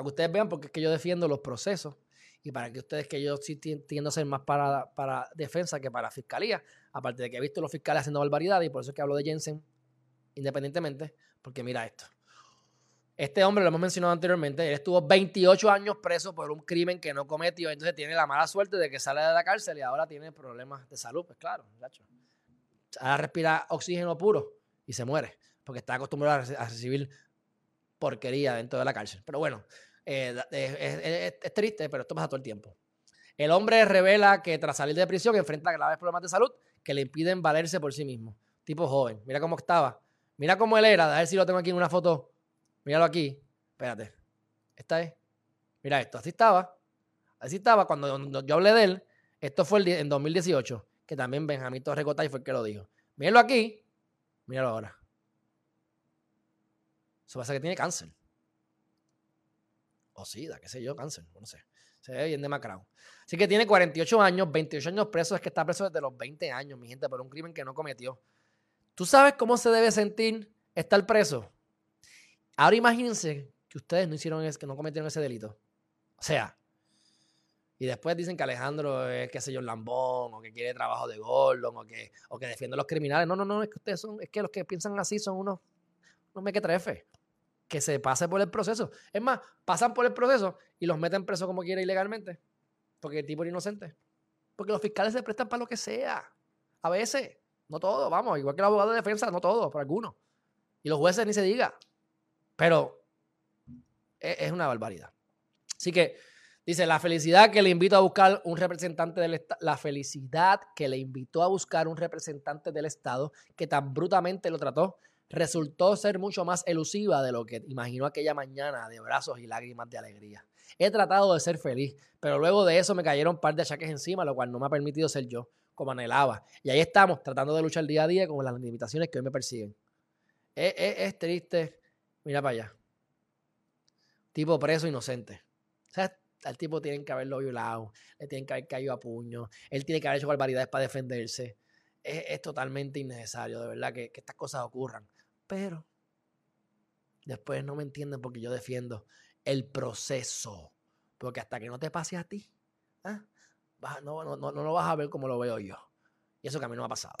para que ustedes vean porque es que yo defiendo los procesos y para que ustedes que yo sí tiendo a ser más para, para defensa que para fiscalía, aparte de que he visto los fiscales haciendo barbaridades y por eso es que hablo de Jensen independientemente, porque mira esto. Este hombre, lo hemos mencionado anteriormente, él estuvo 28 años preso por un crimen que no cometió, entonces tiene la mala suerte de que sale de la cárcel y ahora tiene problemas de salud, pues claro, muchacho. Ahora respira oxígeno puro y se muere, porque está acostumbrado a recibir porquería dentro de la cárcel. Pero bueno, eh, es, triste, pero esto pasa todo el tiempo. El hombre revela que tras salir de prisión enfrenta graves problemas de salud que le impiden valerse por sí mismo. Tipo joven. Mira cómo estaba. Mira cómo él era. A ver si lo tengo aquí en una foto. Míralo aquí. Espérate. Esta es. Mira esto. Así estaba. Así estaba cuando yo hablé de él. Esto fue en 2018. Que también Benjamín Torrecotay fue el que lo dijo. Míralo aquí. Míralo ahora. Eso pasa que tiene cáncer o SIDA, qué sé yo, cáncer, no sé. Se ve bien demacrado. Así que tiene 48 años, 28 años preso, es que está preso desde los 20 años, mi gente, por un crimen que no cometió. ¿Tú sabes cómo se debe sentir estar preso? Ahora imagínense que ustedes no hicieron que no cometieron ese delito. O sea, y después dicen que Alejandro es, qué sé yo, lambón, o que quiere trabajo de Gordon, o que, o que defiende a los criminales. No, no, no, es que ustedes son, es que los que piensan así son unos, unos mequetrefes que se pase por el proceso. Es más, pasan por el proceso y los meten preso como quiera ilegalmente. Porque el tipo es inocente. Porque los fiscales se prestan para lo que sea. A veces. No todo, vamos. Igual que el abogado de defensa, no todo, por algunos. Y los jueces ni se diga. Pero e, es una barbaridad. Así que dice, la felicidad que le invito a buscar un representante del Estado, la felicidad que le invitó a buscar un representante del Estado que tan brutamente lo trató resultó ser mucho más elusiva de lo que imaginó aquella mañana de brazos y lágrimas de alegría. He tratado de ser feliz, pero luego de eso me cayeron un par de achaques encima, lo cual no me ha permitido ser yo como anhelaba. Y ahí estamos, tratando de luchar día a día con las limitaciones que hoy me persiguen. Es, triste. Mira para allá. Tipo preso inocente. O sea, al tipo tienen que haberlo violado, le tienen que haber caído a puño, él tiene que haber hecho barbaridades para defenderse. Es, totalmente innecesario, de verdad, que estas cosas ocurran. Pero después no me entienden porque yo defiendo el proceso. Porque hasta que no te pase a ti, ¿ah? no, no, no, no lo vas a ver como lo veo yo. Y eso que a mí no me ha pasado.